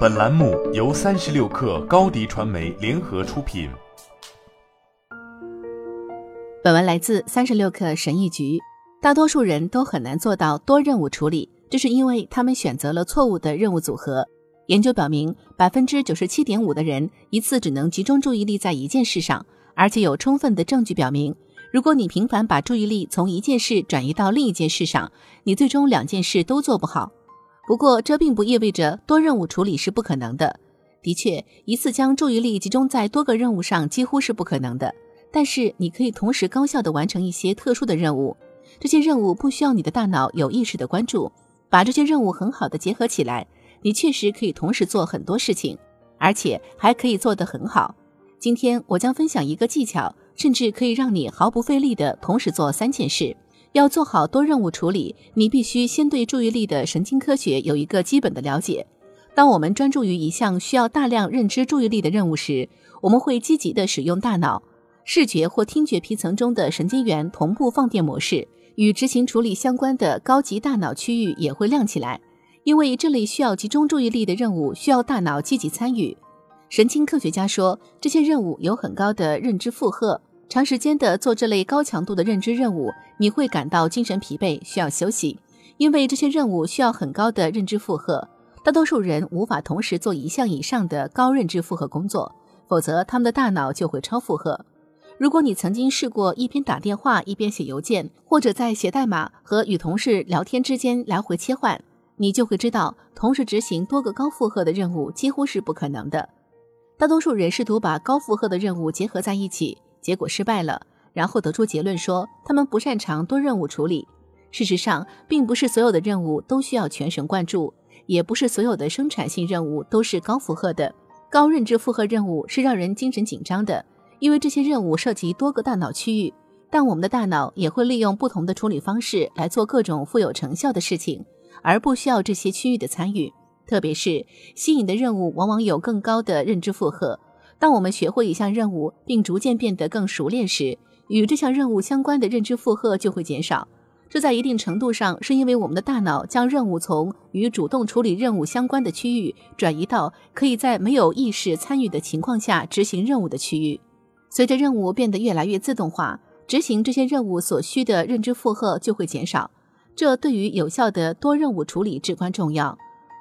本栏目由三十六氪高低传媒联合出品。本文来自三十六氪神译局。大多数人都很难做到多任务处理，这是因为他们选择了错误的任务组合。研究表明，百分之九十七点五的人一次只能集中注意力在一件事上，而且有充分的证据表明。如果你频繁把注意力从一件事转移到另一件事上，你最终两件事都做不好。不过，这并不意味着多任务处理是不可能的。的确，一次将注意力集中在多个任务上几乎是不可能的。但是，你可以同时高效地完成一些特殊的任务。这些任务不需要你的大脑有意识的关注。把这些任务很好的结合起来，你确实可以同时做很多事情，而且还可以做得很好。今天，我将分享一个技巧。甚至可以让你毫不费力地同时做三件事。要做好多任务处理，你必须先对注意力的神经科学有一个基本的了解。当我们专注于一项需要大量认知注意力的任务时，我们会积极地使用大脑视觉或听觉皮层中的神经元同步放电模式，与执行处理相关的高级大脑区域也会亮起来。因为这类需要集中注意力的任务需要大脑积极参与。神经科学家说，这些任务有很高的认知负荷。长时间的做这类高强度的认知任务，你会感到精神疲惫，需要休息。因为这些任务需要很高的认知负荷，大多数人无法同时做一项以上的高认知负荷工作，否则他们的大脑就会超负荷。如果你曾经试过一边打电话一边写邮件，或者在写代码和与同事聊天之间来回切换，你就会知道，同时执行多个高负荷的任务几乎是不可能的。大多数人试图把高负荷的任务结合在一起。结果失败了，然后得出结论说他们不擅长多任务处理。事实上，并不是所有的任务都需要全神贯注，也不是所有的生产性任务都是高负荷的。高认知负荷任务是让人精神紧张的，因为这些任务涉及多个大脑区域。但我们的大脑也会利用不同的处理方式来做各种富有成效的事情，而不需要这些区域的参与。特别是吸引的任务，往往有更高的认知负荷。当我们学会一项任务，并逐渐变得更熟练时，与这项任务相关的认知负荷就会减少。这在一定程度上是因为我们的大脑将任务从与主动处理任务相关的区域转移到可以在没有意识参与的情况下执行任务的区域。随着任务变得越来越自动化，执行这些任务所需的认知负荷就会减少。这对于有效的多任务处理至关重要。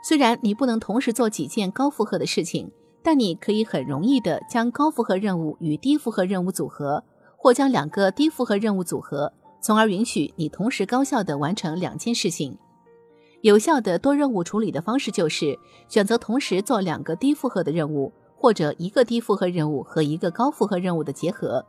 虽然你不能同时做几件高负荷的事情。但你可以很容易地将高负荷任务与低负荷任务组合，或将两个低负荷任务组合，从而允许你同时高效地完成两件事情。有效的多任务处理的方式就是选择同时做两个低负荷的任务，或者一个低负荷任务和一个高负荷任务的结合。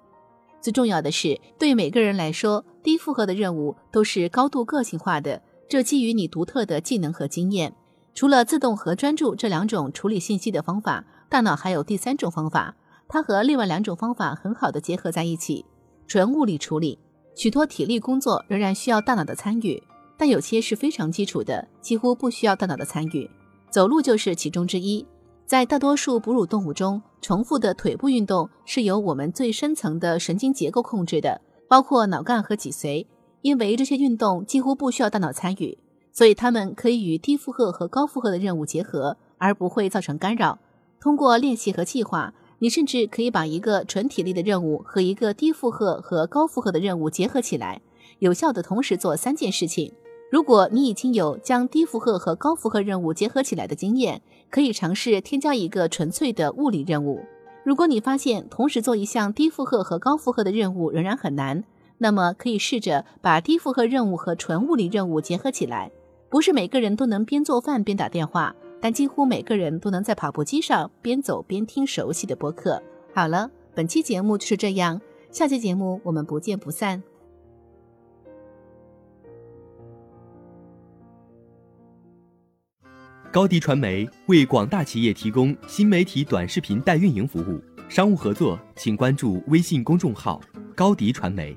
最重要的是，对每个人来说，低负荷的任务都是高度个性化的，这基于你独特的技能和经验。除了自动和专注这两种处理信息的方法。大脑还有第三种方法，它和另外两种方法很好的结合在一起。纯物理处理，许多体力工作仍然需要大脑的参与，但有些是非常基础的，几乎不需要大脑的参与。走路就是其中之一。在大多数哺乳动物中，重复的腿部运动是由我们最深层的神经结构控制的，包括脑干和脊髓。因为这些运动几乎不需要大脑参与，所以它们可以与低负荷和高负荷的任务结合，而不会造成干扰。通过练习和计划，你甚至可以把一个纯体力的任务和一个低负荷和高负荷的任务结合起来，有效的同时做三件事情。如果你已经有将低负荷和高负荷任务结合起来的经验，可以尝试添加一个纯粹的物理任务。如果你发现同时做一项低负荷和高负荷的任务仍然很难，那么可以试着把低负荷任务和纯物理任务结合起来。不是每个人都能边做饭边打电话。但几乎每个人都能在跑步机上边走边听熟悉的播客。好了，本期节目就是这样，下期节目我们不见不散。高迪传媒为广大企业提供新媒体短视频代运营服务，商务合作请关注微信公众号高迪传媒。